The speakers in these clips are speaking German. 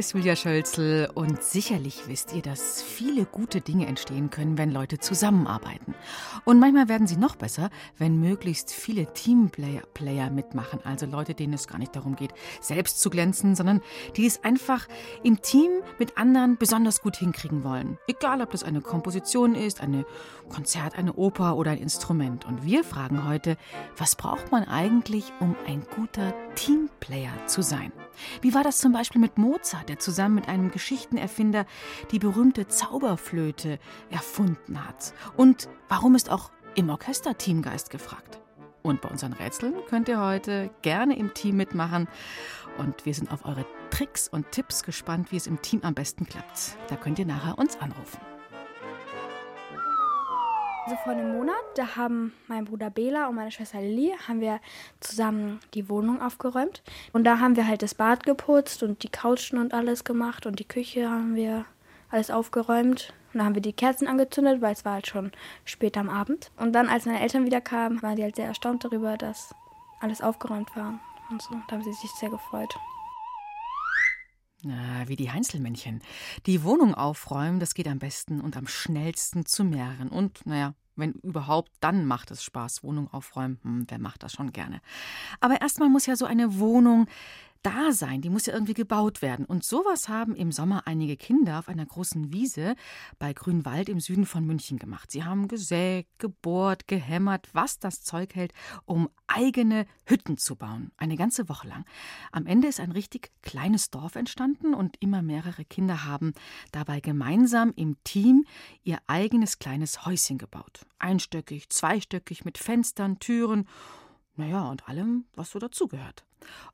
Hier ist Julia Schölzel und sicherlich wisst ihr, dass viele gute Dinge entstehen können, wenn Leute zusammenarbeiten. Und manchmal werden sie noch besser, wenn möglichst viele Teamplayer Player mitmachen, also Leute, denen es gar nicht darum geht, selbst zu glänzen, sondern die es einfach im Team mit anderen besonders gut hinkriegen wollen. Egal, ob das eine Komposition ist, eine Konzert, eine Oper oder ein Instrument. Und wir fragen heute, was braucht man eigentlich, um ein guter Teamplayer zu sein? Wie war das zum Beispiel mit Mozart, der zusammen mit einem Geschichtenerfinder die berühmte Zauberflöte erfunden hat? Und warum ist auch im Orchester Teamgeist gefragt? Und bei unseren Rätseln könnt ihr heute gerne im Team mitmachen. Und wir sind auf eure Tricks und Tipps gespannt, wie es im Team am besten klappt. Da könnt ihr nachher uns anrufen. Also vor einem Monat, da haben mein Bruder Bela und meine Schwester Lilly, haben wir zusammen die Wohnung aufgeräumt. Und da haben wir halt das Bad geputzt und die Couchen und alles gemacht und die Küche haben wir alles aufgeräumt. Und dann haben wir die Kerzen angezündet, weil es war halt schon spät am Abend. Und dann, als meine Eltern wieder kamen, waren die halt sehr erstaunt darüber, dass alles aufgeräumt war und so. Da haben sie sich sehr gefreut. Na, wie die Heinzelmännchen. Die Wohnung aufräumen, das geht am besten und am schnellsten zu mehreren. Und, naja, wenn überhaupt, dann macht es Spaß. Wohnung aufräumen, hm, wer macht das schon gerne. Aber erstmal muss ja so eine Wohnung da sein, die muss ja irgendwie gebaut werden. Und sowas haben im Sommer einige Kinder auf einer großen Wiese bei Grünwald im Süden von München gemacht. Sie haben gesägt, gebohrt, gehämmert, was das Zeug hält, um eigene Hütten zu bauen. Eine ganze Woche lang. Am Ende ist ein richtig kleines Dorf entstanden und immer mehrere Kinder haben dabei gemeinsam im Team ihr eigenes kleines Häuschen gebaut. Einstöckig, zweistöckig mit Fenstern, Türen naja, und allem, was so dazugehört.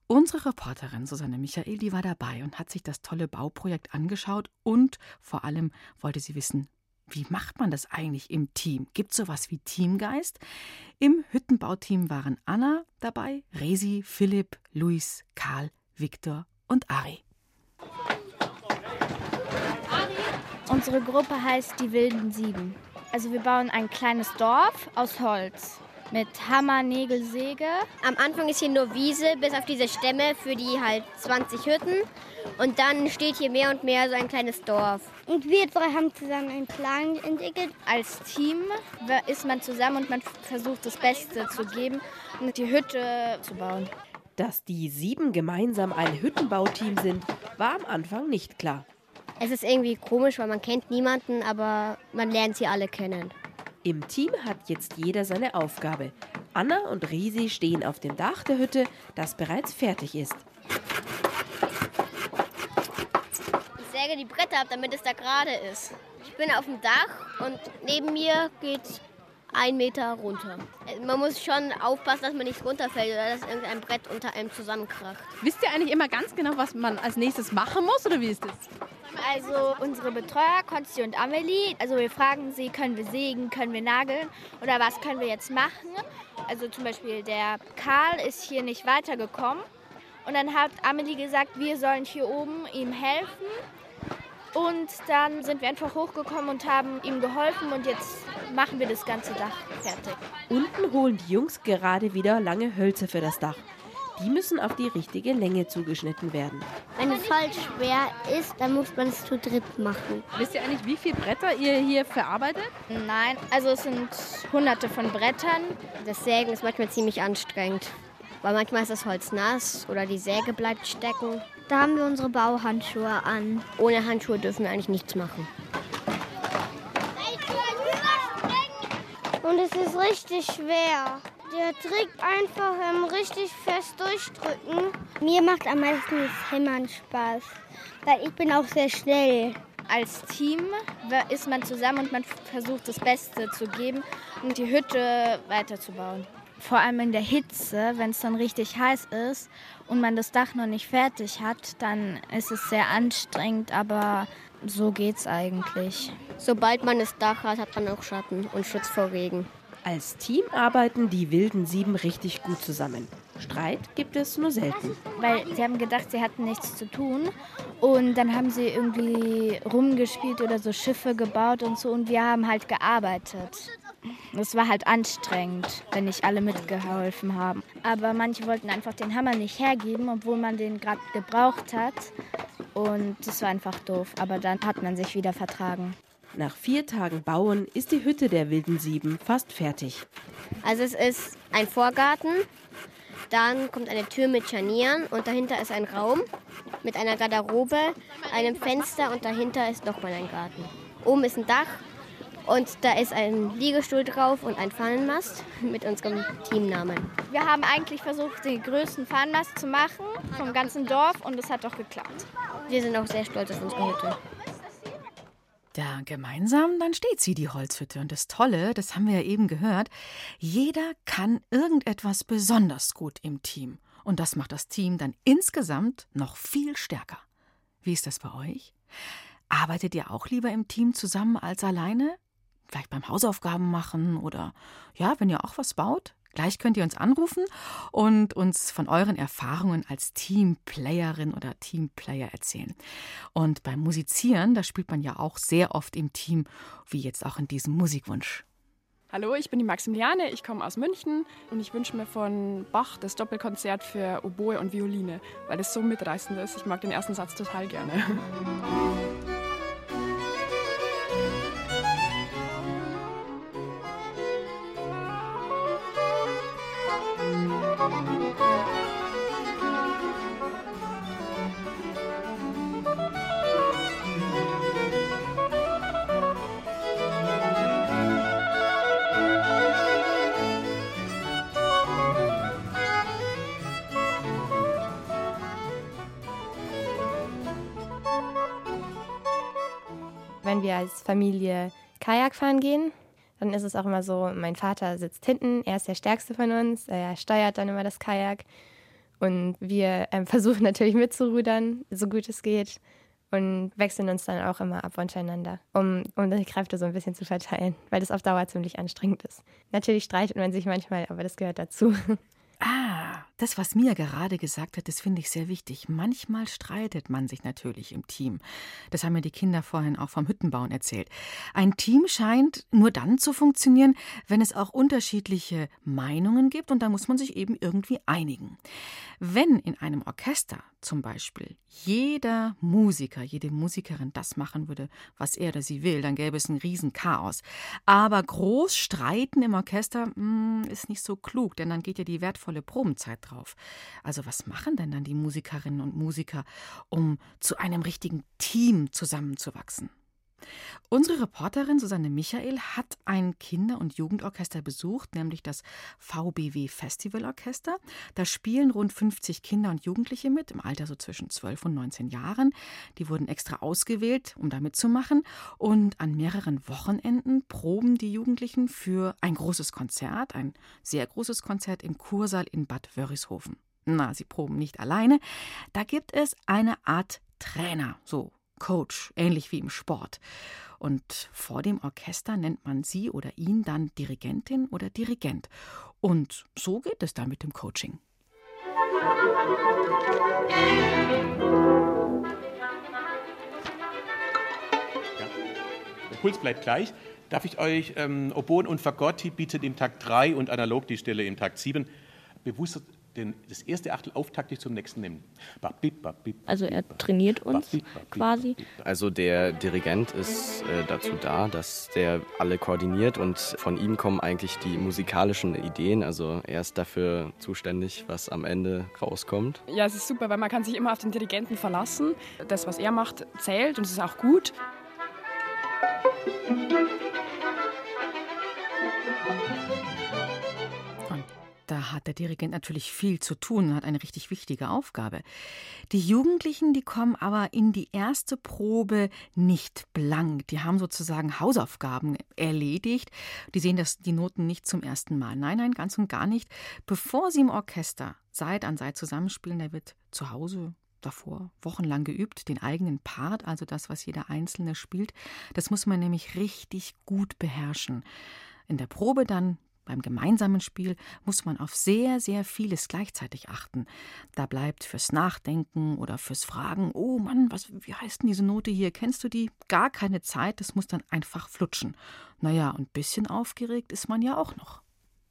Unsere Reporterin Susanne Michael, die war dabei und hat sich das tolle Bauprojekt angeschaut und vor allem wollte sie wissen, wie macht man das eigentlich im Team? Gibt es sowas wie Teamgeist? Im Hüttenbauteam waren Anna dabei, Resi, Philipp, Luis, Karl, Viktor und Ari. Unsere Gruppe heißt die Wilden Sieben. Also wir bauen ein kleines Dorf aus Holz mit Hammer, Nägel, Säge. Am Anfang ist hier nur Wiese, bis auf diese Stämme für die halt 20 Hütten. Und dann steht hier mehr und mehr so ein kleines Dorf. Und wir drei haben zusammen einen Plan entwickelt. Als Team ist man zusammen und man versucht das Beste zu geben und die Hütte zu bauen. Dass die sieben gemeinsam ein Hüttenbauteam sind, war am Anfang nicht klar. Es ist irgendwie komisch, weil man kennt niemanden, aber man lernt sie alle kennen. Im Team hat jetzt jeder seine Aufgabe. Anna und Risi stehen auf dem Dach der Hütte, das bereits fertig ist. Ich säge die Bretter ab, damit es da gerade ist. Ich bin auf dem Dach und neben mir geht ein Meter runter. Man muss schon aufpassen, dass man nicht runterfällt oder dass irgendein Brett unter einem zusammenkracht. Wisst ihr eigentlich immer ganz genau, was man als nächstes machen muss oder wie ist das? Also unsere Betreuer, Konsti und Amelie, also wir fragen sie, können wir sägen, können wir nageln oder was können wir jetzt machen. Also zum Beispiel der Karl ist hier nicht weitergekommen und dann hat Amelie gesagt, wir sollen hier oben ihm helfen. Und dann sind wir einfach hochgekommen und haben ihm geholfen und jetzt machen wir das ganze Dach fertig. Unten holen die Jungs gerade wieder lange Hölzer für das Dach. Die müssen auf die richtige Länge zugeschnitten werden. Wenn es voll schwer ist, dann muss man es zu dritt machen. Wisst ihr eigentlich, wie viele Bretter ihr hier verarbeitet? Nein, also es sind hunderte von Brettern. Das Sägen ist manchmal ziemlich anstrengend, weil manchmal ist das Holz nass oder die Säge bleibt stecken. Da haben wir unsere Bauhandschuhe an. Ohne Handschuhe dürfen wir eigentlich nichts machen. Und es ist richtig schwer. Der Trick einfach ähm, richtig fest durchdrücken. Mir macht am meisten das Hämmern Spaß, weil ich bin auch sehr schnell. Als Team ist man zusammen und man versucht das Beste zu geben und die Hütte weiterzubauen. Vor allem in der Hitze, wenn es dann richtig heiß ist und man das Dach noch nicht fertig hat, dann ist es sehr anstrengend, aber so geht's eigentlich. Sobald man das Dach hat, hat man auch Schatten und Schutz vor Regen. Als Team arbeiten die wilden Sieben richtig gut zusammen. Streit gibt es nur selten. Weil sie haben gedacht, sie hatten nichts zu tun. Und dann haben sie irgendwie rumgespielt oder so Schiffe gebaut und so. Und wir haben halt gearbeitet. Es war halt anstrengend, wenn nicht alle mitgeholfen haben. Aber manche wollten einfach den Hammer nicht hergeben, obwohl man den gerade gebraucht hat. Und das war einfach doof. Aber dann hat man sich wieder vertragen. Nach vier Tagen Bauen ist die Hütte der wilden Sieben fast fertig. Also es ist ein Vorgarten, dann kommt eine Tür mit Scharnieren und dahinter ist ein Raum mit einer Garderobe, einem Fenster und dahinter ist nochmal ein Garten. Oben ist ein Dach und da ist ein Liegestuhl drauf und ein Fahnenmast mit unserem Teamnamen. Wir haben eigentlich versucht, den größten Fahnenmast zu machen vom ganzen Dorf und es hat auch geklappt. Wir sind auch sehr stolz auf unsere Hütte. Ja, gemeinsam, dann steht sie, die Holzhütte. Und das Tolle, das haben wir ja eben gehört, jeder kann irgendetwas besonders gut im Team. Und das macht das Team dann insgesamt noch viel stärker. Wie ist das bei euch? Arbeitet ihr auch lieber im Team zusammen als alleine? Vielleicht beim Hausaufgaben machen oder ja, wenn ihr auch was baut? Gleich könnt ihr uns anrufen und uns von euren Erfahrungen als Teamplayerin oder Teamplayer erzählen. Und beim Musizieren, da spielt man ja auch sehr oft im Team, wie jetzt auch in diesem Musikwunsch. Hallo, ich bin die Maximiliane, ich komme aus München und ich wünsche mir von Bach das Doppelkonzert für Oboe und Violine, weil es so mitreißend ist. Ich mag den ersten Satz total gerne. Wenn wir als Familie Kajak fahren gehen, dann ist es auch immer so, mein Vater sitzt hinten, er ist der Stärkste von uns, er steuert dann immer das Kajak und wir ähm, versuchen natürlich mitzurudern, so gut es geht und wechseln uns dann auch immer ab untereinander, um, um die Kräfte so ein bisschen zu verteilen, weil das auf Dauer ziemlich anstrengend ist. Natürlich streitet man sich manchmal, aber das gehört dazu. Ah, das, was Mia gerade gesagt hat, das finde ich sehr wichtig. Manchmal streitet man sich natürlich im Team. Das haben mir die Kinder vorhin auch vom Hüttenbauen erzählt. Ein Team scheint nur dann zu funktionieren, wenn es auch unterschiedliche Meinungen gibt und da muss man sich eben irgendwie einigen. Wenn in einem Orchester zum Beispiel jeder Musiker, jede Musikerin das machen würde, was er oder sie will, dann gäbe es ein Riesenchaos. Aber groß streiten im Orchester mh, hm, ist nicht so klug, denn dann geht ja die wertvolle Probenzeit drauf. Also was machen denn dann die Musikerinnen und Musiker, um zu einem richtigen Team zusammenzuwachsen? Unsere Reporterin Susanne Michael hat ein Kinder- und Jugendorchester besucht, nämlich das VBW Festivalorchester. Da spielen rund 50 Kinder und Jugendliche mit, im Alter so zwischen 12 und 19 Jahren. Die wurden extra ausgewählt, um da mitzumachen. Und an mehreren Wochenenden proben die Jugendlichen für ein großes Konzert, ein sehr großes Konzert im Kursaal in Bad Wörishofen. Na, sie proben nicht alleine. Da gibt es eine Art Trainer, so Coach, ähnlich wie im Sport. Und vor dem Orchester nennt man sie oder ihn dann Dirigentin oder Dirigent. Und so geht es dann mit dem Coaching. Ja. Der Puls bleibt gleich. Darf ich euch ähm, Oboen und Fagotti bietet im Takt 3 und analog die Stelle im Takt 7 bewusst den, das erste Achtel auftaktig zum nächsten nehmen. Also er trainiert uns quasi. Also der Dirigent ist äh, dazu da, dass der alle koordiniert und von ihm kommen eigentlich die musikalischen Ideen. Also er ist dafür zuständig, was am Ende rauskommt. Ja, es ist super, weil man kann sich immer auf den Dirigenten verlassen. Das, was er macht, zählt und es ist auch gut. Hat der Dirigent natürlich viel zu tun und hat eine richtig wichtige Aufgabe. Die Jugendlichen, die kommen aber in die erste Probe nicht blank. Die haben sozusagen Hausaufgaben erledigt. Die sehen das, die Noten nicht zum ersten Mal. Nein, nein, ganz und gar nicht. Bevor sie im Orchester Seit an Seit zusammenspielen, der wird zu Hause davor wochenlang geübt, den eigenen Part, also das, was jeder Einzelne spielt. Das muss man nämlich richtig gut beherrschen. In der Probe dann beim gemeinsamen Spiel muss man auf sehr, sehr vieles gleichzeitig achten. Da bleibt fürs Nachdenken oder fürs Fragen, oh Mann, was, wie heißt denn diese Note hier? Kennst du die? Gar keine Zeit, das muss dann einfach flutschen. Naja, und ein bisschen aufgeregt ist man ja auch noch.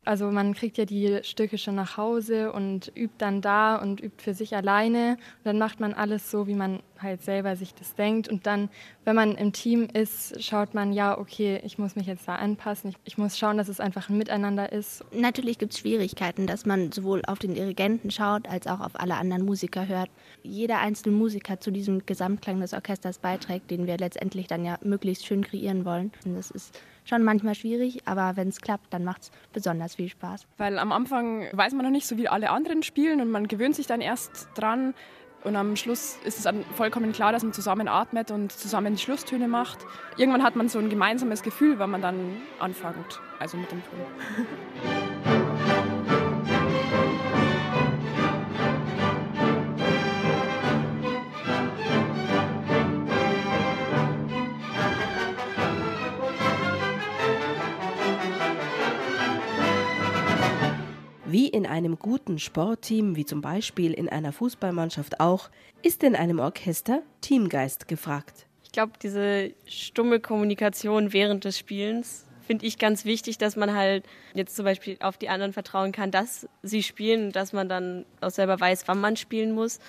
Also man kriegt ja die Stücke schon nach Hause und übt dann da und übt für sich alleine. Und dann macht man alles so, wie man halt selber sich das denkt. Und dann, wenn man im Team ist, schaut man, ja, okay, ich muss mich jetzt da anpassen. Ich, ich muss schauen, dass es einfach ein Miteinander ist. Natürlich gibt es Schwierigkeiten, dass man sowohl auf den Dirigenten schaut, als auch auf alle anderen Musiker hört. Jeder einzelne Musiker zu diesem Gesamtklang des Orchesters beiträgt, den wir letztendlich dann ja möglichst schön kreieren wollen. Und das ist schon manchmal schwierig, aber wenn es klappt, dann macht es besonders viel Spaß. Weil am Anfang weiß man noch nicht so, wie alle anderen spielen und man gewöhnt sich dann erst dran. Und am Schluss ist es dann vollkommen klar, dass man zusammen atmet und zusammen die Schlusstöne macht. Irgendwann hat man so ein gemeinsames Gefühl, wenn man dann anfängt, also mit dem Ton. Wie in einem guten Sportteam, wie zum Beispiel in einer Fußballmannschaft auch, ist in einem Orchester Teamgeist gefragt. Ich glaube, diese stumme Kommunikation während des Spielens finde ich ganz wichtig, dass man halt jetzt zum Beispiel auf die anderen vertrauen kann, dass sie spielen dass man dann auch selber weiß, wann man spielen muss.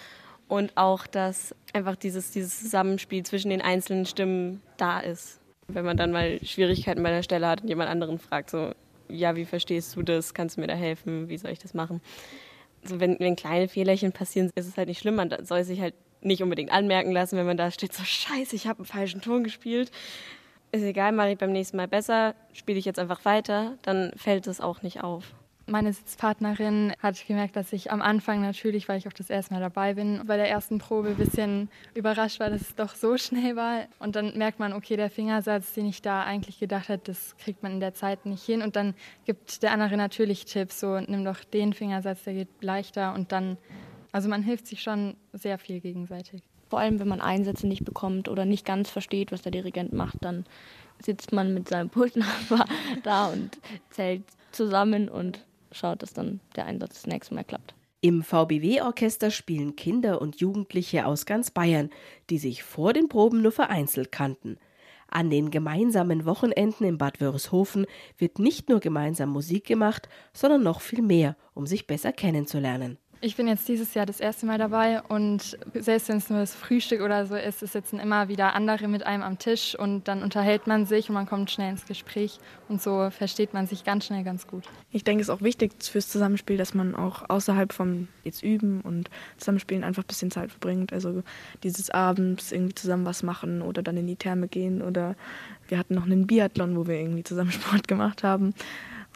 Und auch, dass einfach dieses, dieses Zusammenspiel zwischen den einzelnen Stimmen da ist. Wenn man dann mal Schwierigkeiten bei der Stelle hat und jemand anderen fragt, so, ja, wie verstehst du das? Kannst du mir da helfen? Wie soll ich das machen? Also wenn, wenn kleine Fehlerchen passieren, ist es halt nicht schlimm. Man soll sich halt nicht unbedingt anmerken lassen, wenn man da steht, so scheiße, ich habe einen falschen Ton gespielt. Ist egal, mache ich beim nächsten Mal besser, spiele ich jetzt einfach weiter, dann fällt es auch nicht auf. Meine Sitzpartnerin hat gemerkt, dass ich am Anfang natürlich, weil ich auch das erste Mal dabei bin, bei der ersten Probe ein bisschen überrascht war, dass es doch so schnell war. Und dann merkt man, okay, der Fingersatz, den ich da eigentlich gedacht hätte, das kriegt man in der Zeit nicht hin. Und dann gibt der andere natürlich Tipps, so nimm doch den Fingersatz, der geht leichter. Und dann, also man hilft sich schon sehr viel gegenseitig. Vor allem, wenn man Einsätze nicht bekommt oder nicht ganz versteht, was der Dirigent macht, dann sitzt man mit seinem Pultnachbar da und zählt zusammen und schaut, dass dann der Einsatz das nächste Mal klappt. Im VBW-Orchester spielen Kinder und Jugendliche aus ganz Bayern, die sich vor den Proben nur vereinzelt kannten. An den gemeinsamen Wochenenden in Bad Wörishofen wird nicht nur gemeinsam Musik gemacht, sondern noch viel mehr, um sich besser kennenzulernen. Ich bin jetzt dieses Jahr das erste Mal dabei und selbst wenn es nur das Frühstück oder so ist, es sitzen immer wieder andere mit einem am Tisch und dann unterhält man sich und man kommt schnell ins Gespräch und so versteht man sich ganz schnell ganz gut. Ich denke, es ist auch wichtig fürs Zusammenspiel, dass man auch außerhalb vom jetzt üben und Zusammenspielen einfach ein bisschen Zeit verbringt. Also dieses abends irgendwie zusammen was machen oder dann in die Therme gehen oder wir hatten noch einen Biathlon, wo wir irgendwie zusammen Sport gemacht haben.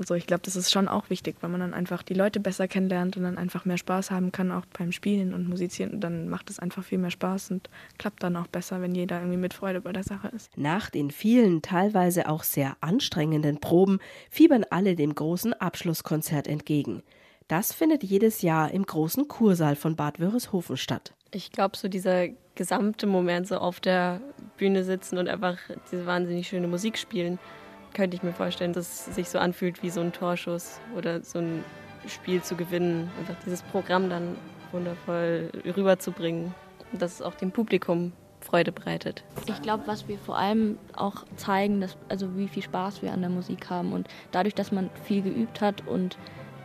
Also ich glaube, das ist schon auch wichtig, weil man dann einfach die Leute besser kennenlernt und dann einfach mehr Spaß haben kann, auch beim Spielen und Musizieren. Und dann macht es einfach viel mehr Spaß und klappt dann auch besser, wenn jeder irgendwie mit Freude bei der Sache ist. Nach den vielen, teilweise auch sehr anstrengenden Proben fiebern alle dem großen Abschlusskonzert entgegen. Das findet jedes Jahr im großen Kursaal von Bad Wörishofen statt. Ich glaube, so dieser gesamte Moment, so auf der Bühne sitzen und einfach diese wahnsinnig schöne Musik spielen, könnte ich mir vorstellen, dass es sich so anfühlt wie so ein Torschuss oder so ein Spiel zu gewinnen. Einfach dieses Programm dann wundervoll rüberzubringen und dass es auch dem Publikum Freude bereitet. Ich glaube, was wir vor allem auch zeigen, dass, also wie viel Spaß wir an der Musik haben und dadurch, dass man viel geübt hat und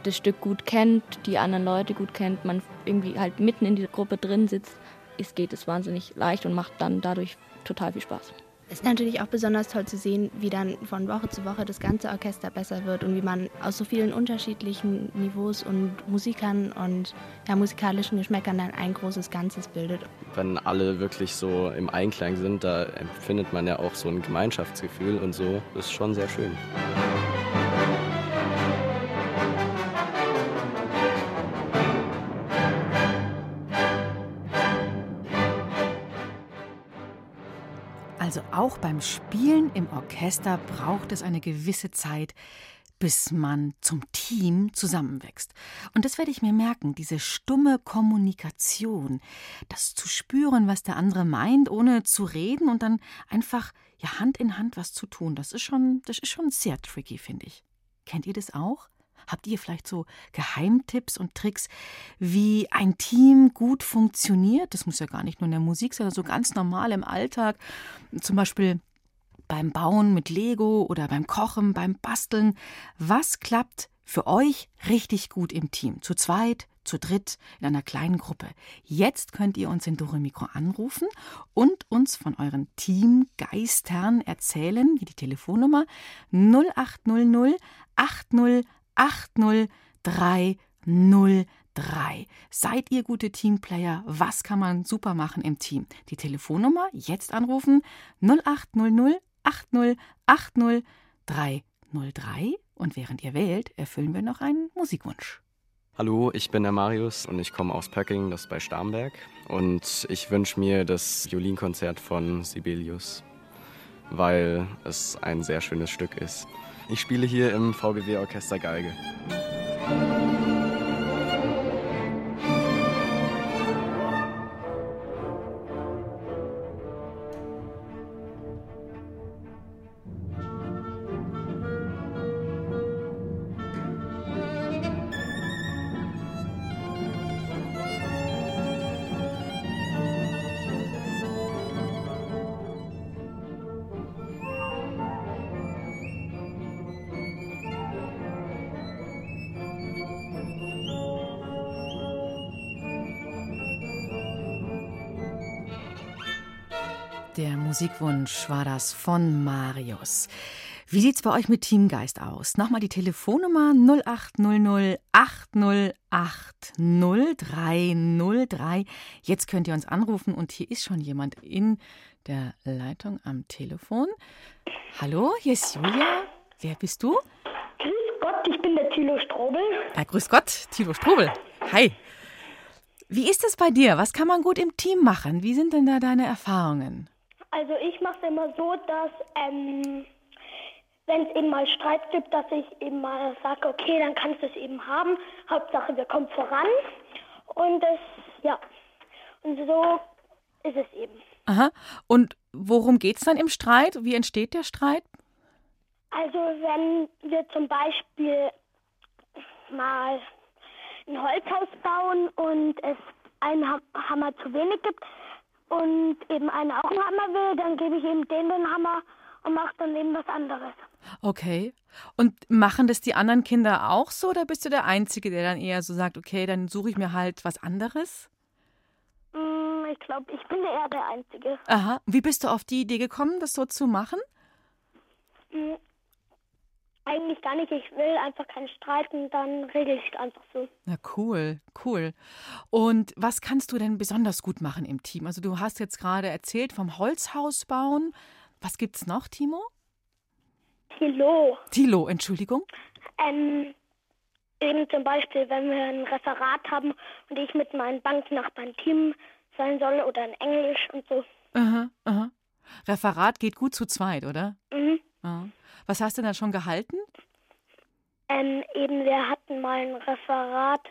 das Stück gut kennt, die anderen Leute gut kennt, man irgendwie halt mitten in dieser Gruppe drin sitzt, ist, geht es wahnsinnig leicht und macht dann dadurch total viel Spaß. Es ist natürlich auch besonders toll zu sehen, wie dann von Woche zu Woche das ganze Orchester besser wird und wie man aus so vielen unterschiedlichen Niveaus und Musikern und ja, musikalischen Geschmäckern dann ein großes Ganzes bildet. Wenn alle wirklich so im Einklang sind, da empfindet man ja auch so ein Gemeinschaftsgefühl und so. Das ist schon sehr schön. Auch beim Spielen im Orchester braucht es eine gewisse Zeit, bis man zum Team zusammenwächst. Und das werde ich mir merken, diese stumme Kommunikation, das zu spüren, was der andere meint, ohne zu reden und dann einfach ja Hand in Hand was zu tun. Das ist schon, das ist schon sehr tricky, finde ich. Kennt ihr das auch? Habt ihr vielleicht so Geheimtipps und Tricks, wie ein Team gut funktioniert? Das muss ja gar nicht nur in der Musik sein, sondern so ganz normal im Alltag. Zum Beispiel beim Bauen mit Lego oder beim Kochen, beim Basteln. Was klappt für euch richtig gut im Team? Zu zweit, zu dritt, in einer kleinen Gruppe. Jetzt könnt ihr uns in Dore Mikro anrufen und uns von euren Teamgeistern erzählen, wie die Telefonnummer 0800 80 80303. Seid ihr gute Teamplayer? Was kann man super machen im Team? Die Telefonnummer jetzt anrufen 0800 80 80303 und während ihr wählt, erfüllen wir noch einen Musikwunsch. Hallo, ich bin der Marius und ich komme aus Pöcking, das ist bei Starnberg. Und ich wünsche mir das Violinkonzert von Sibelius, weil es ein sehr schönes Stück ist. Ich spiele hier im VGW Orchester Geige. Musikwunsch war das von Marius. Wie sieht's bei euch mit Teamgeist aus? Nochmal die Telefonnummer 0800 808 0303. Jetzt könnt ihr uns anrufen und hier ist schon jemand in der Leitung am Telefon. Hallo, hier ist Julia. Wer bist du? Grüß Gott, ich bin der Thilo Strobel. Ja, grüß Gott, Thilo Strobel. Hi. Wie ist es bei dir? Was kann man gut im Team machen? Wie sind denn da deine Erfahrungen? Also ich mache es immer so, dass ähm, wenn es eben mal Streit gibt, dass ich eben mal sage, okay, dann kannst du es eben haben. Hauptsache, wir kommen voran. Und das, ja, und so ist es eben. Aha. Und worum geht es dann im Streit? Wie entsteht der Streit? Also wenn wir zum Beispiel mal ein Holzhaus bauen und es einen Hammer zu wenig gibt, und eben einer auch einen Hammer will, dann gebe ich ihm den den Hammer und mache dann eben was anderes. Okay. Und machen das die anderen Kinder auch so oder bist du der Einzige, der dann eher so sagt, okay, dann suche ich mir halt was anderes? Mm, ich glaube, ich bin eher der Einzige. Aha. Wie bist du auf die Idee gekommen, das so zu machen? Eigentlich gar nicht. Ich will einfach keinen Streit und dann regel ich es einfach so. Na cool, cool. Und was kannst du denn besonders gut machen im Team? Also du hast jetzt gerade erzählt vom Holzhaus bauen. Was gibt's noch, Timo? Tilo. Tilo, Entschuldigung. Ähm, eben zum Beispiel, wenn wir ein Referat haben und ich mit meinen Banknachbarn Team sein soll oder in Englisch und so. Aha, aha. Referat geht gut zu zweit, oder? Ja. Was hast du denn schon gehalten? Ähm, eben, wir hatten mal ein Referat,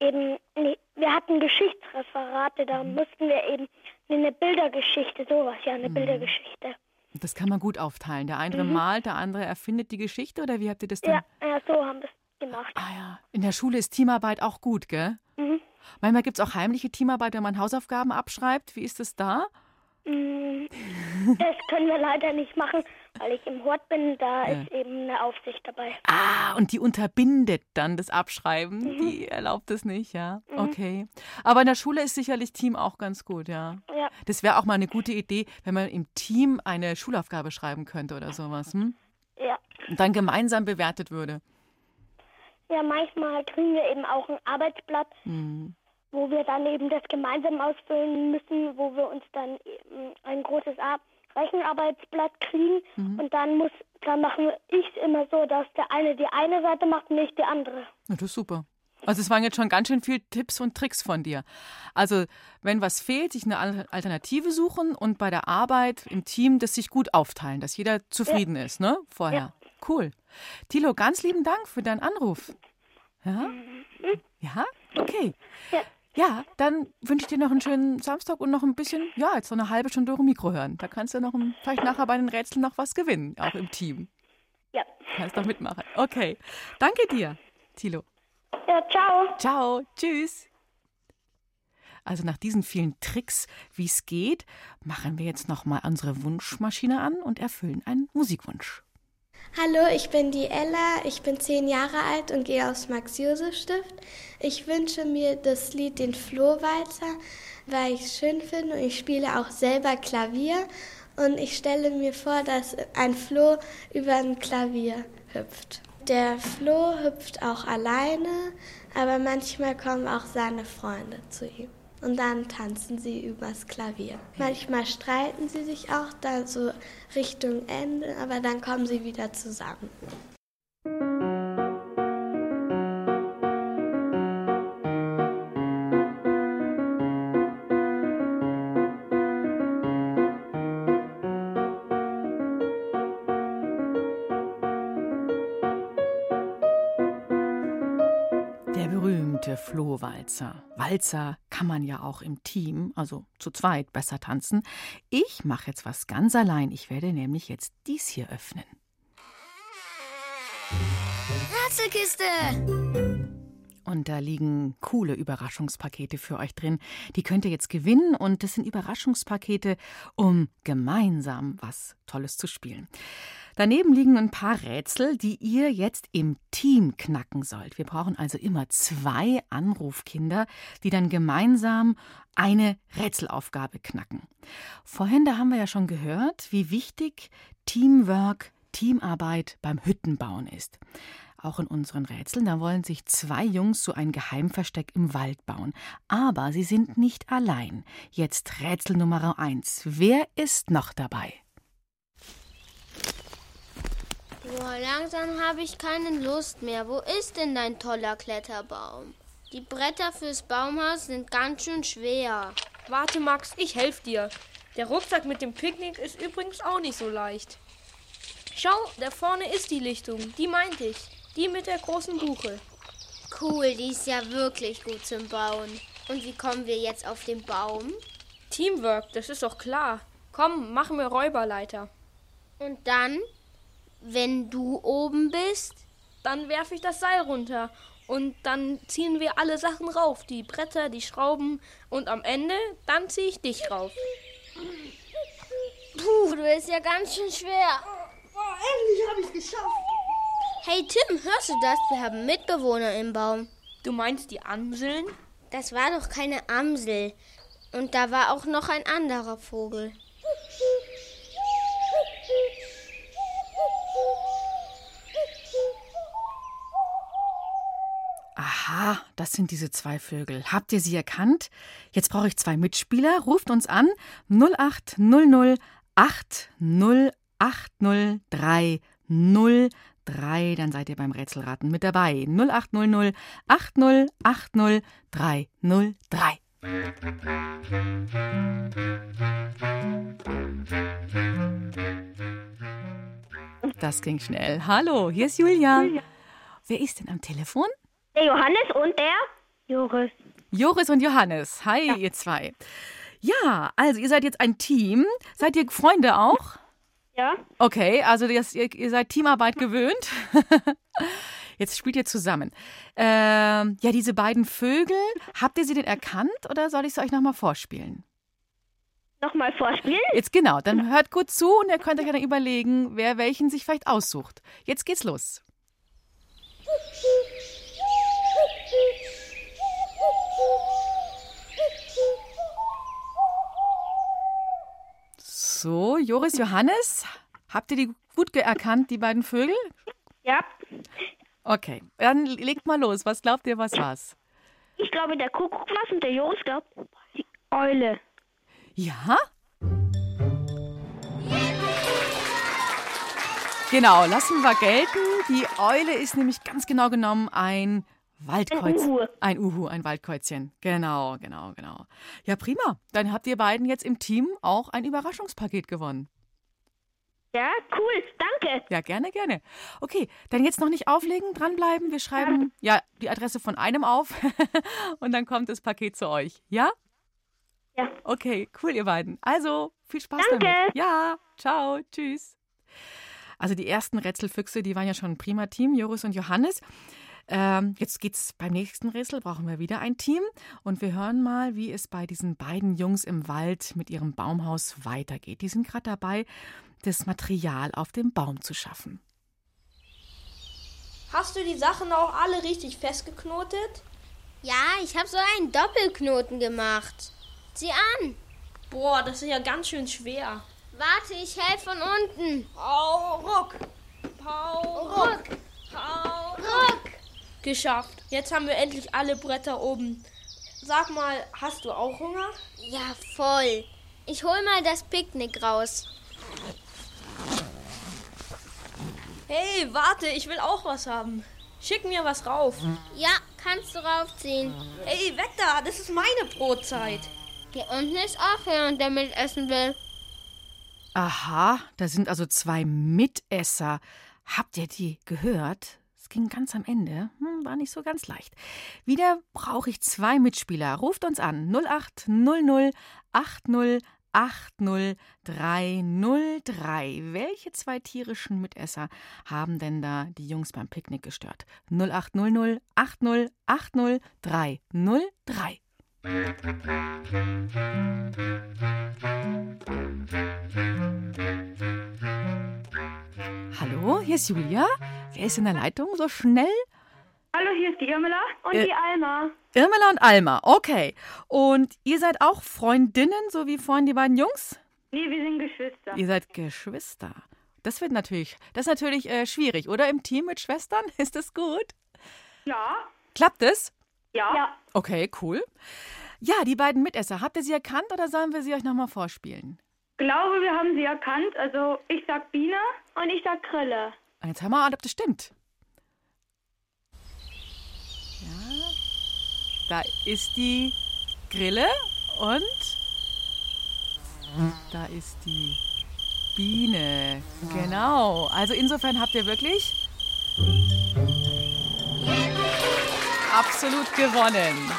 eben, nee, wir hatten Geschichtsreferate, da mhm. mussten wir eben eine Bildergeschichte, sowas, ja, eine mhm. Bildergeschichte. Das kann man gut aufteilen. Der eine mhm. malt, der andere erfindet die Geschichte oder wie habt ihr das denn? Ja, ja so haben wir es gemacht. Ah ja. In der Schule ist Teamarbeit auch gut, gell? Mhm. Manchmal gibt es auch heimliche Teamarbeit, wenn man Hausaufgaben abschreibt. Wie ist es da? Mm, das können wir leider nicht machen, weil ich im Hort bin. Da ja. ist eben eine Aufsicht dabei. Ah, und die unterbindet dann das Abschreiben. Mhm. Die erlaubt es nicht, ja. Mhm. Okay. Aber in der Schule ist sicherlich Team auch ganz gut, ja. Ja. Das wäre auch mal eine gute Idee, wenn man im Team eine Schulaufgabe schreiben könnte oder sowas. Hm? Ja. Und dann gemeinsam bewertet würde. Ja, manchmal kriegen wir eben auch ein Arbeitsblatt. Mhm wo wir dann eben das gemeinsam ausfüllen müssen, wo wir uns dann ein großes Rechenarbeitsblatt kriegen mhm. und dann muss, dann machen ich es immer so, dass der eine die eine Seite macht und nicht die andere. Ja, das ist super. Also es waren jetzt schon ganz schön viele Tipps und Tricks von dir. Also wenn was fehlt, sich eine Alternative suchen und bei der Arbeit im Team das sich gut aufteilen, dass jeder zufrieden ja. ist, ne? Vorher. Ja. Cool. Tilo, ganz lieben Dank für deinen Anruf. Ja? Ja? Okay. Ja. Ja, dann wünsche ich dir noch einen schönen Samstag und noch ein bisschen, ja, jetzt so eine halbe Stunde Euro Mikro hören. Da kannst du noch ein, vielleicht nachher bei den Rätseln noch was gewinnen, auch im Team. Ja. Kannst doch mitmachen. Okay. Danke dir, Tilo. Ja, ciao. Ciao. Tschüss. Also nach diesen vielen Tricks, wie es geht, machen wir jetzt noch mal unsere Wunschmaschine an und erfüllen einen Musikwunsch. Hallo, ich bin die Ella, ich bin zehn Jahre alt und gehe aufs Max-Josef-Stift. Ich wünsche mir das Lied Den Flohwalzer, weil ich es schön finde und ich spiele auch selber Klavier. Und ich stelle mir vor, dass ein Floh über ein Klavier hüpft. Der Floh hüpft auch alleine, aber manchmal kommen auch seine Freunde zu ihm und dann tanzen sie übers Klavier. Manchmal streiten sie sich auch da so Richtung Ende, aber dann kommen sie wieder zusammen. Flohwalzer. Walzer kann man ja auch im Team, also zu zweit, besser tanzen. Ich mache jetzt was ganz allein. Ich werde nämlich jetzt dies hier öffnen. Rätselkiste! Und da liegen coole Überraschungspakete für euch drin. Die könnt ihr jetzt gewinnen und das sind Überraschungspakete, um gemeinsam was Tolles zu spielen. Daneben liegen ein paar Rätsel, die ihr jetzt im Team knacken sollt. Wir brauchen also immer zwei Anrufkinder, die dann gemeinsam eine Rätselaufgabe knacken. Vorhin, da haben wir ja schon gehört, wie wichtig Teamwork, Teamarbeit beim Hüttenbauen ist. Auch in unseren Rätseln, da wollen sich zwei Jungs so ein Geheimversteck im Wald bauen. Aber sie sind nicht allein. Jetzt Rätsel Nummer eins. Wer ist noch dabei? Boah, langsam habe ich keine Lust mehr. Wo ist denn dein toller Kletterbaum? Die Bretter fürs Baumhaus sind ganz schön schwer. Warte, Max, ich helfe dir. Der Rucksack mit dem Picknick ist übrigens auch nicht so leicht. Schau, da vorne ist die Lichtung. Die meinte ich. Die mit der großen Buche. Cool, die ist ja wirklich gut zum Bauen. Und wie kommen wir jetzt auf den Baum? Teamwork, das ist doch klar. Komm, machen wir Räuberleiter. Und dann? Wenn du oben bist? Dann werfe ich das Seil runter und dann ziehen wir alle Sachen rauf, die Bretter, die Schrauben und am Ende dann ziehe ich dich rauf. Puh, du bist ja ganz schön schwer. Oh, endlich habe ich es geschafft. Hey Tim, hörst du das? Wir haben Mitbewohner im Baum. Du meinst die Amseln? Das war doch keine Amsel. Und da war auch noch ein anderer Vogel. Aha, das sind diese zwei Vögel. Habt ihr sie erkannt? Jetzt brauche ich zwei Mitspieler. Ruft uns an 0800 8080303. Dann seid ihr beim Rätselraten mit dabei. 0800 8080303. Das ging schnell. Hallo, hier ist Julia. Julia. Wer ist denn am Telefon? Der Johannes und der Joris. Joris und Johannes. Hi, ja. ihr zwei. Ja, also ihr seid jetzt ein Team. Seid ihr Freunde auch? Ja. Okay, also das, ihr, ihr, seid Teamarbeit gewöhnt. Jetzt spielt ihr zusammen. Ähm, ja, diese beiden Vögel, habt ihr sie denn erkannt oder soll ich sie euch nochmal vorspielen? Nochmal vorspielen? Jetzt genau, dann hört gut zu und ihr könnt euch dann überlegen, wer welchen sich vielleicht aussucht. Jetzt geht's los. So, Joris, Johannes, habt ihr die gut erkannt, die beiden Vögel? Ja. Okay, dann legt mal los. Was glaubt ihr, was war's? Ich glaube, der Kuckuck war's und der Joris glaubt die Eule. Ja? Genau, lassen wir gelten. Die Eule ist nämlich ganz genau genommen ein Waldkreuz. Ein Uhu. Ein Uhu, ein Waldkreuzchen. Genau, genau, genau. Ja, prima. Dann habt ihr beiden jetzt im Team auch ein Überraschungspaket gewonnen. Ja, cool, danke. Ja, gerne, gerne. Okay, dann jetzt noch nicht auflegen, dranbleiben. Wir schreiben ja die Adresse von einem auf und dann kommt das Paket zu euch. Ja? Ja. Okay, cool, ihr beiden. Also, viel Spaß Danke. damit. Ja, ciao, tschüss. Also die ersten Rätselfüchse, die waren ja schon ein prima Team, Joris und Johannes. Ähm, jetzt geht's beim nächsten Rätsel, brauchen wir wieder ein Team. Und wir hören mal, wie es bei diesen beiden Jungs im Wald mit ihrem Baumhaus weitergeht. Die sind gerade dabei, das Material auf dem Baum zu schaffen. Hast du die Sachen auch alle richtig festgeknotet? Ja, ich habe so einen Doppelknoten gemacht. Sieh an. Boah, das ist ja ganz schön schwer. Warte, ich helfe von unten. Hau ruck. Hau ruck. Hau ruck. Geschafft. Jetzt haben wir endlich alle Bretter oben. Sag mal, hast du auch Hunger? Ja, voll. Ich hol mal das Picknick raus. Hey, warte, ich will auch was haben. Schick mir was rauf. Ja, kannst du raufziehen. Hey, weg da, das ist meine Brotzeit. Hier unten ist auch jemand, der mitessen will. Aha, da sind also zwei Mitesser. Habt ihr die gehört? Es ging ganz am Ende. Hm, war nicht so ganz leicht. Wieder brauche ich zwei Mitspieler. Ruft uns an 0800 80 80 303. Welche zwei tierischen Mitesser haben denn da die Jungs beim Picknick gestört? 0800 80 80 303. Hallo, hier ist Julia. Wer ist in der Leitung so schnell? Hallo, hier ist die Irmela und Äh, die Alma. Irmela und Alma, okay. Und ihr seid auch Freundinnen, so wie vorhin die beiden Jungs? Nee, wir sind Geschwister. Ihr seid Geschwister. Das wird natürlich, das ist natürlich äh, schwierig, oder? Im Team mit Schwestern? Ist das gut? Ja. Klappt es? Ja. ja. Okay, cool. Ja, die beiden Mitesser, habt ihr sie erkannt oder sollen wir sie euch nochmal vorspielen? glaube, wir haben sie erkannt. Also ich sag Biene und ich sag Grille. Jetzt haben wir mal, ob das stimmt. Ja, da ist die Grille und da ist die Biene. Genau. Also insofern habt ihr wirklich absolut gewonnen.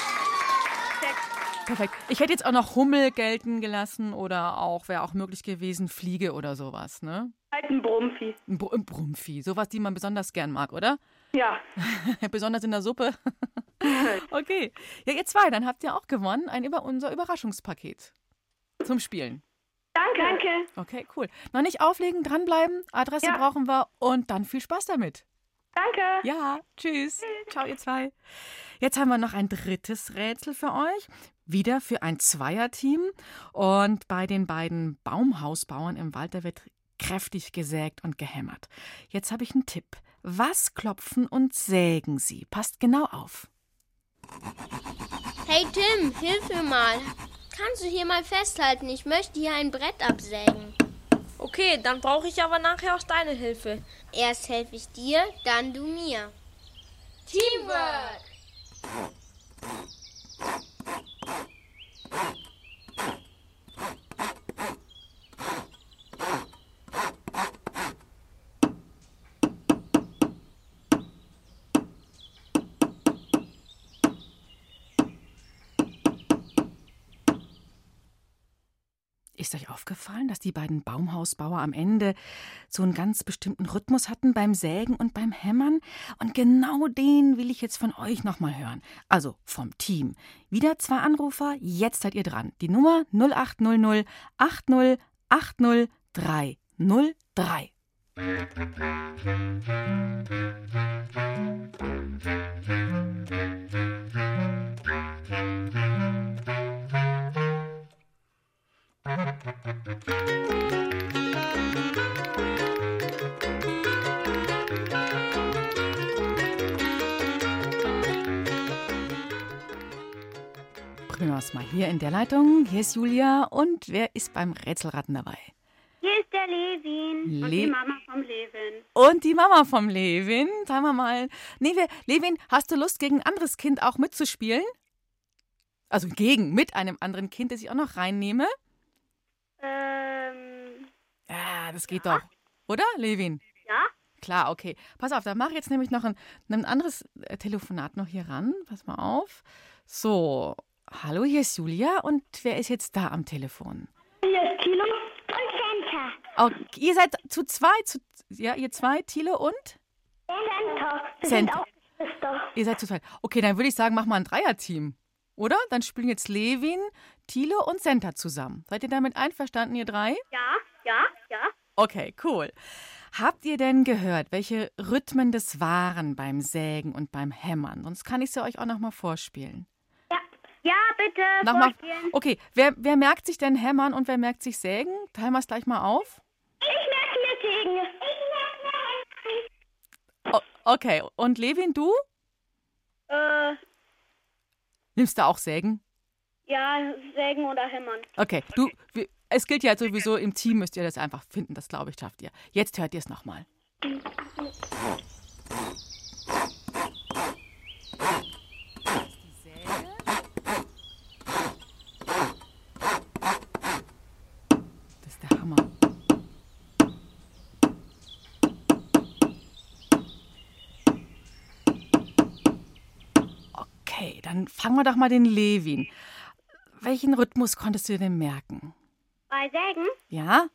Perfekt. Ich hätte jetzt auch noch Hummel gelten gelassen oder auch, wäre auch möglich gewesen, Fliege oder sowas, ne? Halt ein Brummvieh. Ein, Br ein Brummvieh, sowas, die man besonders gern mag, oder? Ja. besonders in der Suppe. okay. Ja, ihr zwei, dann habt ihr auch gewonnen, ein über unser Überraschungspaket zum Spielen. Danke. Danke. Okay, cool. Noch nicht auflegen, dranbleiben, Adresse Ja. brauchen wir und dann viel Spaß damit. Danke. Ja, tschüss. Ciao, ihr zwei. Jetzt haben wir noch ein drittes Rätsel für euch. Wieder für ein Zweierteam. Und bei den beiden Baumhausbauern im Wald, da wird kräftig gesägt und gehämmert. Jetzt habe ich einen Tipp. Was klopfen und sägen sie? Passt genau auf. Hey Tim, hilf mir mal. Kannst du hier mal festhalten? Ich möchte hier ein Brett absägen. Okay, dann brauche ich aber nachher auch deine Hilfe. Erst helfe ich dir, dann du mir. Teamwork! Ist euch aufgefallen, dass die beiden Baumhausbauer am Ende so einen ganz bestimmten Rhythmus hatten beim Sägen und beim Hämmern? Und genau den will ich jetzt von euch nochmal hören. Also vom Team. Wieder zwei Anrufer, jetzt seid ihr dran. Die Nummer 0800 80 80 303. Prima, mal hier in der Leitung. Hier ist Julia und wer ist beim Rätselraten dabei? Hier ist der Levin. Und Le- die Mama vom Levin. Und die Mama vom Levin. Sagen wir mal. Nee, wir, Levin, hast du Lust, gegen ein anderes Kind auch mitzuspielen? Also gegen, mit einem anderen Kind, das ich auch noch reinnehme? Ähm, Ja, das geht doch. Oder, Levin? ja? Klar, okay. Pass auf, da mache ich jetzt nämlich noch ein, ein anderes äh, Telefonat noch hier ran. Pass mal auf. So, hallo, hier ist Julia und wer ist jetzt da am Telefon? Hier ist Kilo und Santa. Oh, ihr seid zu zwei, zu, ja, ihr zwei, Thiele und? Santa. Santa. Ihr seid zu zweit. Okay, dann würde ich sagen, mach mal ein Dreierteam. Oder? Dann spielen jetzt Levin, Thiele und Senta zusammen. Seid ihr damit einverstanden, ihr drei? Ja, ja, ja. Okay, cool. Habt ihr denn gehört, welche Rhythmen das waren beim Sägen und beim Hämmern? Sonst kann ich sie euch auch noch mal vorspielen. Ja, bitte. Nochmal. vorspielen. Okay, wer, wer merkt sich denn Hämmern und wer merkt sich Sägen? Teilen wir es gleich mal auf. Ich merke mir Segen. O okay, und Levin, du? Äh, Nimmst du auch Sägen? Ja, sägen oder hämmern. Okay, du, wir, es gilt ja sowieso, im Team müsst ihr das einfach finden. Das glaube ich, schafft ihr. Jetzt hört ihr es nochmal. Das ist der Hammer. Okay, dann fangen wir doch mal den Levin. Welchen Rhythmus konntest du denn merken? Bei sägen Ja?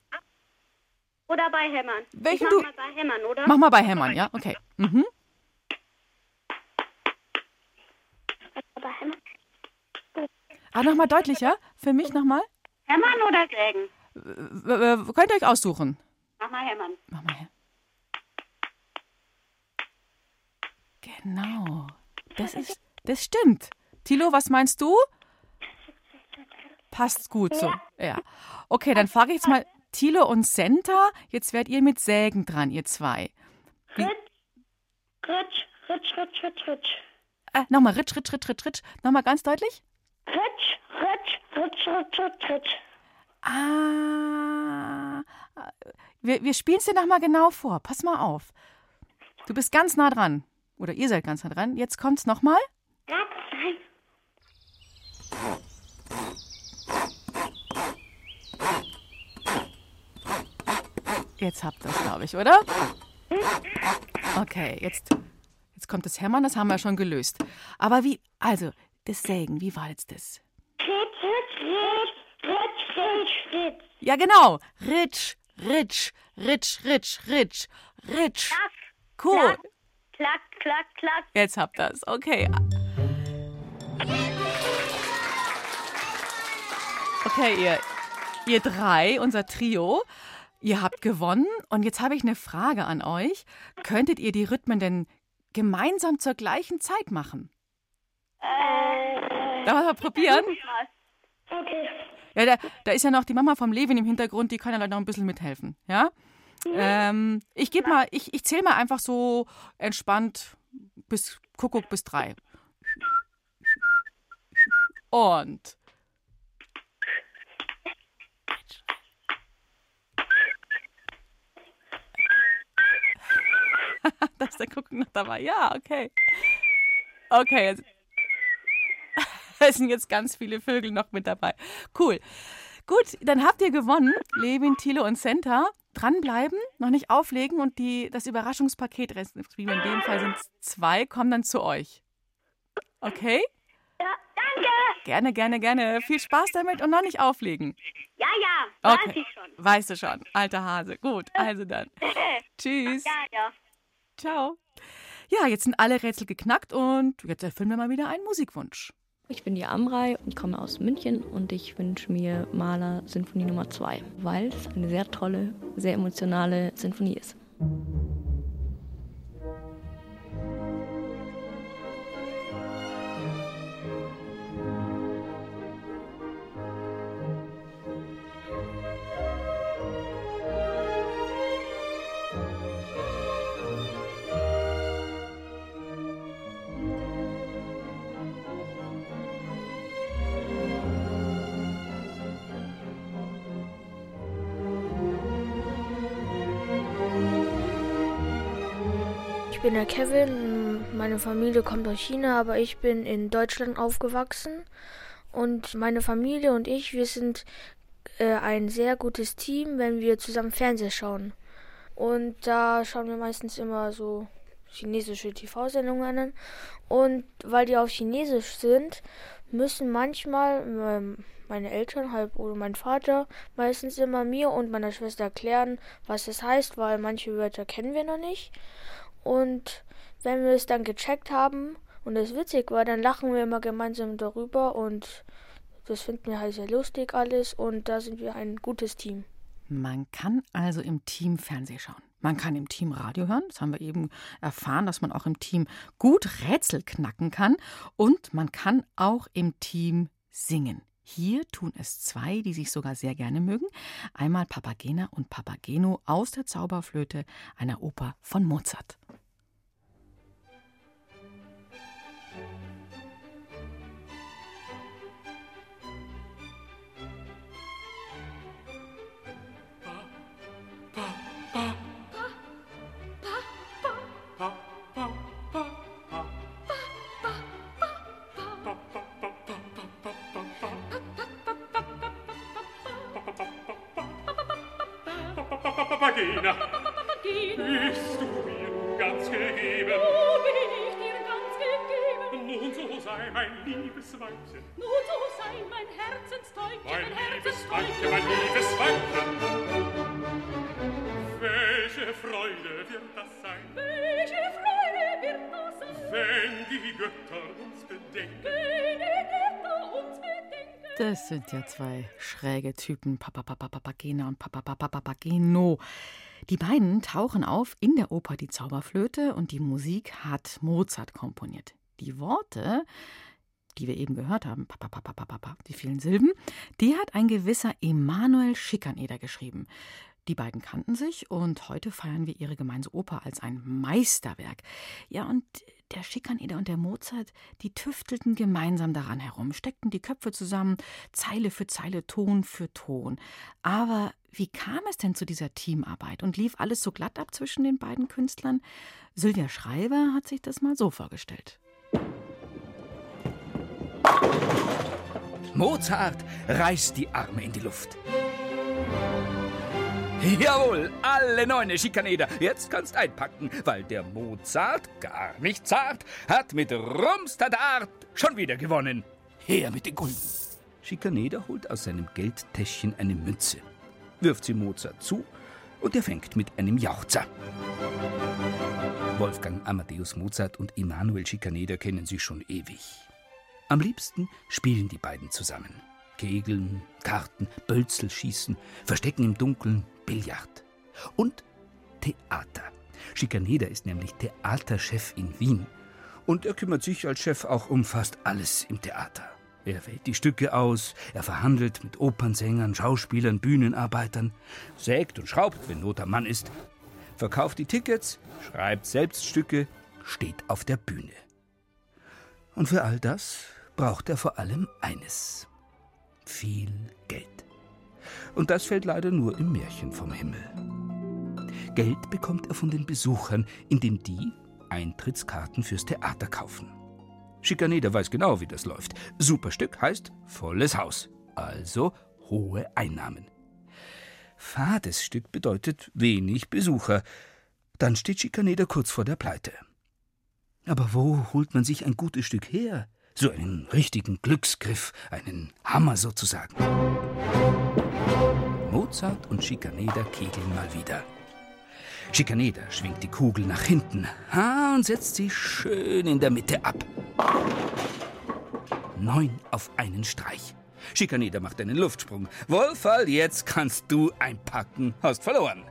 oder bei hämmern? Welchen ich mach du- mal bei hämmern, oder? Mach mal bei Hämmern, ja? Okay. Mhm. Hämmern. Ah, nochmal deutlicher. Für mich nochmal. Hämmern oder sägen? Könnt ihr euch aussuchen. Mach mal hämmern. Mach mal her. Genau. Das ist, das stimmt. Tilo, was meinst du? Passt gut so. Ja. Okay, dann frage ich jetzt mal Tilo und Senta. Jetzt werdet ihr mit Sägen dran, ihr zwei. Wie, Ritsch, ritsch, ritsch, ritsch, ritsch. äh, nochmal, ritsch, ritsch, ritsch, ritsch, ritsch. Nochmal ganz deutlich. Ritsch, ritsch, ritsch, ritsch, ritsch, ritsch. Ah. Wir, wir spielen es dir nochmal genau vor. Pass mal auf. Du bist ganz nah dran. Oder ihr seid ganz nah dran. Jetzt kommt's nochmal. Nein. Jetzt habt ihr es, glaube ich, oder? Okay, jetzt, jetzt kommt das Hämmern, das haben wir schon gelöst. Aber wie, also, das Sägen, wie war jetzt das? Ja, genau. Ritsch, ritsch, ritsch, ritsch, ritsch, ritsch. Cool. Klack, klack, klack. Jetzt habt ihr es. Okay. Okay, ihr, ihr drei, unser Trio, ihr habt gewonnen. Und jetzt habe ich eine Frage an euch. Könntet ihr die Rhythmen denn gemeinsam zur gleichen Zeit machen? Äh, Darf wir probieren? Okay. Ja, da, da ist ja noch die Mama vom Levin im Hintergrund, die kann ja noch ein bisschen mithelfen. Ja? Ähm, ich gebe mal, ich, ich zähle mal einfach so entspannt bis Kuckuck bis drei. Und. da ist der Kuckuck noch dabei. Ja, okay. Okay, jetzt, es sind jetzt ganz viele Vögel noch mit dabei. Cool. Gut, dann habt ihr gewonnen. Levin, Thilo und Senta. Dranbleiben, noch nicht auflegen und die, das Überraschungspaket, respektive in dem Fall sind es zwei, kommen dann zu euch. Okay? Ja, danke. Gerne, gerne, gerne. Viel Spaß damit und noch nicht auflegen. Ja, ja, weiß Okay. ich schon. Weißt du schon, alter Hase. Gut, also dann. Tschüss. Ja, ja. Ciao. Ja, jetzt sind alle Rätsel geknackt und jetzt erfüllen wir mal wieder einen Musikwunsch. Ich bin die Amrei und komme aus München und ich wünsche mir Mahler Sinfonie Nummer 2, weil es eine sehr tolle, sehr emotionale Sinfonie ist. Bin der Kevin. Meine Familie kommt aus China, aber ich bin in Deutschland aufgewachsen. Und meine Familie und ich, wir sind äh, ein sehr gutes Team, wenn wir zusammen Fernsehen schauen. Und da schauen wir meistens immer so chinesische TV-Sendungen an. Und weil die auf Chinesisch sind, müssen manchmal ähm, meine Eltern halb oder mein Vater meistens immer mir und meiner Schwester erklären, was es heißt, weil manche Wörter kennen wir noch nicht. Und wenn wir es dann gecheckt haben und es witzig war, dann lachen wir immer gemeinsam darüber und das finden wir halt sehr lustig alles und da sind wir ein gutes Team. Man kann also im Team Fernseh schauen. Man kann im Team Radio hören. Das haben wir eben erfahren, dass man auch im Team gut Rätsel knacken kann. Und man kann auch im Team singen. Hier tun es zwei, die sich sogar sehr gerne mögen. Einmal Papagena und Papageno aus der Zauberflöte einer Oper von Mozart. Papagena, bist du mir ganz gegeben? Oh, bin ich dir ganz gegeben? Nun, so sei mein liebes Weibchen. Nun, so sei mein Herzenstäubchen, mein, mein Herzenstäubchen. Mein liebes Weibchen, Welche Freude wird das sein? Welche Freude wird das sein? Wenn die Götter uns bedenken. Das sind ja zwei schräge Typen, Papa und Papa. Die beiden tauchen auf in der Oper Die Zauberflöte und die Musik hat Mozart komponiert. Die Worte, die wir eben gehört haben, Papa, die vielen Silben, die hat ein gewisser Emanuel Schikaneder geschrieben. Die beiden kannten sich und heute feiern wir ihre gemeinsame Oper als ein Meisterwerk. Ja, und der Schikaneder und der Mozart, die tüftelten gemeinsam daran herum, steckten die Köpfe zusammen, Zeile für Zeile, Ton für Ton. Aber wie kam es denn zu dieser Teamarbeit und lief alles so glatt ab zwischen den beiden Künstlern? Sylvia Schreiber hat sich das mal so vorgestellt. Mozart reißt die Arme in die Luft. Jawohl, alle neune Schikaneder. Jetzt kannst einpacken, weil der Mozart, gar nicht zart, hat mit Rumstadart schon wieder gewonnen. Her mit den Gulden. Schikaneder holt aus seinem Geldtäschchen eine Münze, wirft sie Mozart zu und er fängt mit einem Jauchzer. Wolfgang Amadeus Mozart und Emanuel Schikaneder kennen sich schon ewig. Am liebsten spielen die beiden zusammen. Kegeln, Karten, Bölzel schießen, Verstecken im Dunkeln, Billard und Theater. Schikaneder ist nämlich Theaterchef in Wien. Und er kümmert sich als Chef auch um fast alles im Theater. Er wählt die Stücke aus, er verhandelt mit Opernsängern, Schauspielern, Bühnenarbeitern, sägt und schraubt, wenn Not am Mann ist, verkauft die Tickets, schreibt selbst Stücke, steht auf der Bühne. Und für all das braucht er vor allem eines: viel Geld. Und das fällt leider nur im Märchen vom Himmel. Geld bekommt er von den Besuchern, indem die Eintrittskarten fürs Theater kaufen. Schikaneder weiß genau, wie das läuft. Superstück heißt volles Haus, also hohe Einnahmen. Fades Stück bedeutet wenig Besucher. Dann steht Schikaneder kurz vor der Pleite. Aber wo holt man sich ein gutes Stück her? So einen richtigen Glücksgriff, einen Hammer sozusagen. Mozart und Schikaneder kegeln mal wieder. Schikaneder schwingt die Kugel nach hinten ha, und setzt sie schön in der Mitte ab. Neun auf einen Streich. Schikaneder macht einen Luftsprung. Wohlfall, jetzt kannst du einpacken. Hast verloren.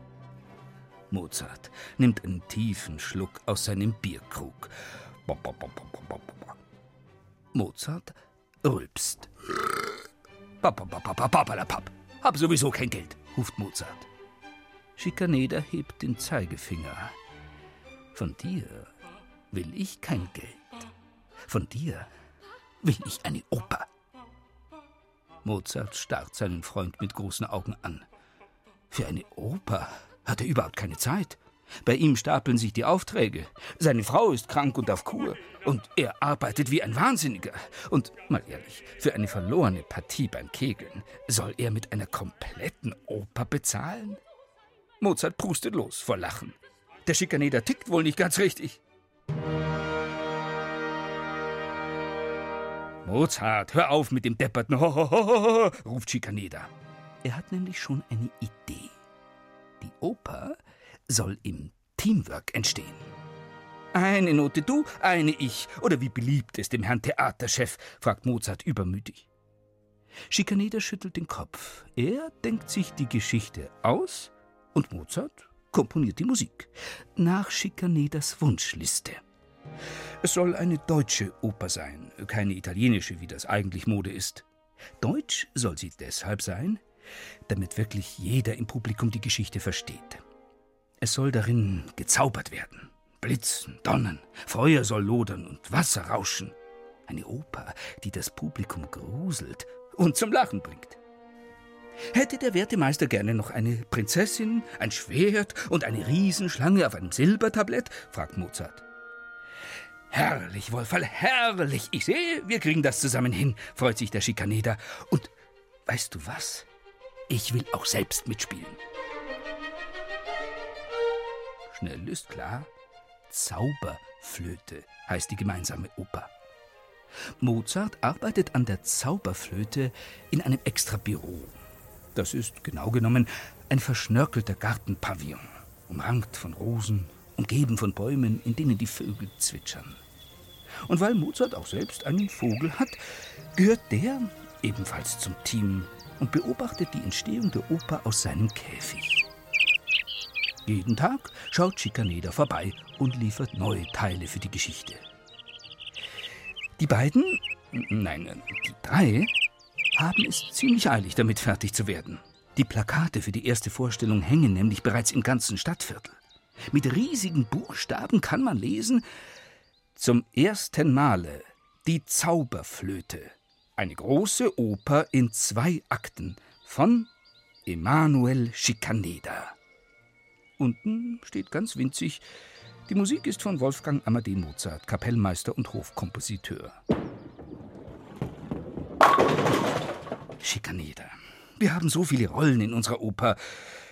Mozart nimmt einen tiefen Schluck aus seinem Bierkrug. Mozart rülpst. Papapapapapapalapap. Hab sowieso kein Geld, ruft Mozart. Schikaneder hebt den Zeigefinger. Von dir will ich kein Geld. Von dir will ich eine Oper. Mozart starrt seinen Freund mit großen Augen an. Für eine Oper hat er überhaupt keine Zeit. Bei ihm stapeln sich die Aufträge. Seine Frau ist krank und auf Kur. Und er arbeitet wie ein Wahnsinniger. Und mal ehrlich, für eine verlorene Partie beim Kegeln soll er mit einer kompletten Oper bezahlen? Mozart prustet los vor Lachen. Der Schikaneder tickt wohl nicht ganz richtig. Mozart, hör auf mit dem depperten Hohohoho, ruft Schikaneder. Er hat nämlich schon eine Idee. Die Oper soll im Teamwork entstehen. Eine Note du, eine ich. Oder wie beliebt es dem Herrn Theaterchef, fragt Mozart übermütig. Schikaneder schüttelt den Kopf. Er denkt sich die Geschichte aus und Mozart komponiert die Musik. Nach Schikaneders Wunschliste. Es soll eine deutsche Oper sein, keine italienische, wie das eigentlich Mode ist. Deutsch soll sie deshalb sein, damit wirklich jeder im Publikum die Geschichte versteht. Es soll darin gezaubert werden. Blitzen, donnern, Feuer soll lodern und Wasser rauschen. Eine Oper, die das Publikum gruselt und zum Lachen bringt. Hätte der werte Meister gerne noch eine Prinzessin, ein Schwert und eine Riesenschlange auf einem Silbertablett? fragt Mozart. Herrlich, Wolferl, herrlich. Ich sehe, wir kriegen das zusammen hin, freut sich der Schikaneder. Und weißt du was? Ich will auch selbst mitspielen. Schnell ist klar, Zauberflöte heißt die gemeinsame Oper. Mozart arbeitet an der Zauberflöte in einem Extrabüro. Das ist genau genommen ein verschnörkelter Gartenpavillon, umrankt von Rosen, umgeben von Bäumen, in denen die Vögel zwitschern. Und weil Mozart auch selbst einen Vogel hat, gehört der ebenfalls zum Team und beobachtet die Entstehung der Oper aus seinem Käfig. Jeden Tag schaut Schikaneder vorbei und liefert neue Teile für die Geschichte. Die beiden, nein, die drei, haben es ziemlich eilig, damit fertig zu werden. Die Plakate für die erste Vorstellung hängen nämlich bereits im ganzen Stadtviertel. Mit riesigen Buchstaben kann man lesen Zum ersten Male die Zauberflöte. Eine große Oper in zwei Akten von Emanuel Schikaneder. Unten steht ganz winzig, die Musik ist von Wolfgang Amadee Mozart, Kapellmeister und Hofkompositeur. Schikaneder. Wir haben so viele Rollen in unserer Oper.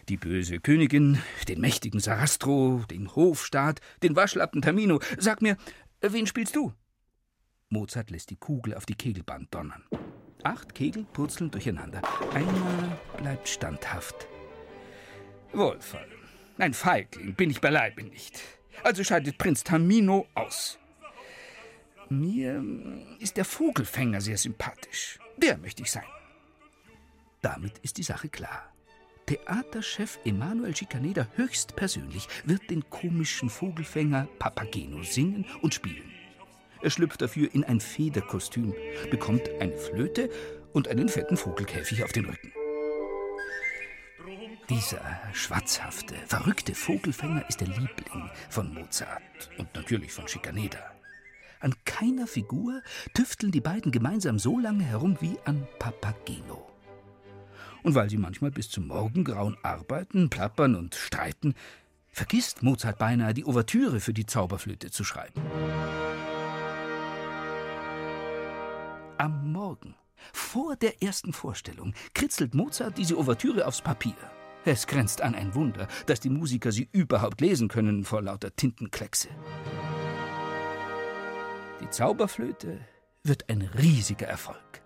Die böse Königin, den mächtigen Sarastro, den Hofstaat, den Waschlappen Tamino. Sag mir, wen spielst du? Mozart lässt die Kugel auf die Kegelbahn donnern. Acht Kegel purzeln durcheinander. Einer bleibt standhaft. Wohlfall. Ein Feigling bin ich beileibe nicht. Also scheidet Prinz Tamino aus. Mir ist der Vogelfänger sehr sympathisch. Der möchte ich sein. Damit ist die Sache klar. Theaterchef Emanuel Schikaneder höchstpersönlich wird den komischen Vogelfänger Papageno singen und spielen. Er schlüpft dafür in ein Federkostüm, bekommt eine Flöte und einen fetten Vogelkäfig auf den Rücken. Dieser schwatzhafte, verrückte Vogelfänger ist der Liebling von Mozart und natürlich von Schikaneder. An keiner Figur tüfteln die beiden gemeinsam so lange herum wie an Papageno. Und weil sie manchmal bis zum Morgengrauen arbeiten, plappern und streiten, vergisst Mozart beinahe die Ouvertüre für die Zauberflöte zu schreiben. Am Morgen, vor der ersten Vorstellung, kritzelt Mozart diese Ouvertüre aufs Papier. Es grenzt an ein Wunder, dass die Musiker sie überhaupt lesen können vor lauter Tintenkleckse. Die Zauberflöte wird ein riesiger Erfolg.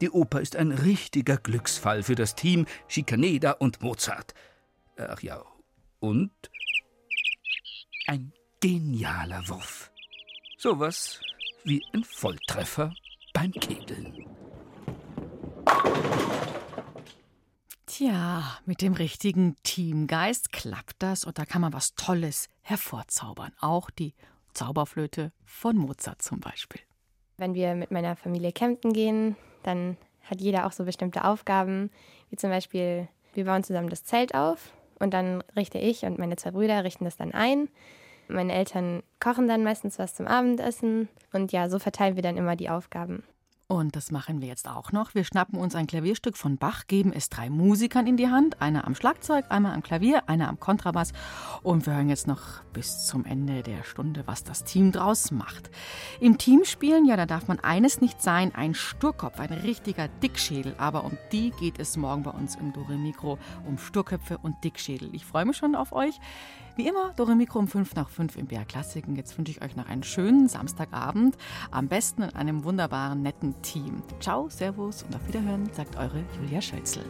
Die Oper ist ein richtiger Glücksfall für das Team Schikaneda und Mozart. Ach ja, und ein genialer Wurf. Sowas wie ein Volltreffer beim Kegeln. Tja, mit dem richtigen Teamgeist klappt das und da kann man was Tolles hervorzaubern. Auch die Zauberflöte von Mozart zum Beispiel. Wenn wir mit meiner Familie campen gehen, dann hat jeder auch so bestimmte Aufgaben, wie zum Beispiel, wir bauen zusammen das Zelt auf und dann richte ich und meine zwei Brüder richten das dann ein. Meine Eltern kochen dann meistens was zum Abendessen und ja, so verteilen wir dann immer die Aufgaben. Und das machen wir jetzt auch noch. Wir schnappen uns ein Klavierstück von Bach, geben es drei Musikern in die Hand. Einer am Schlagzeug, einmal am Klavier, einer am Kontrabass. Und wir hören jetzt noch bis zum Ende der Stunde, was das Team draus macht. Im Teamspielen, ja, da darf man eines nicht sein, ein Sturkopf, ein richtiger Dickschädel. Aber um die geht es morgen bei uns im Dore Mikro, um Sturköpfe und Dickschädel. Ich freue mich schon auf euch. Wie immer, Dore Mikro um 5 nach 5 im BR Klassiken. Jetzt wünsche ich euch noch einen schönen Samstagabend. Am besten in einem wunderbaren, netten Team. Ciao, Servus und auf Wiederhören, sagt eure Julia Schölzel.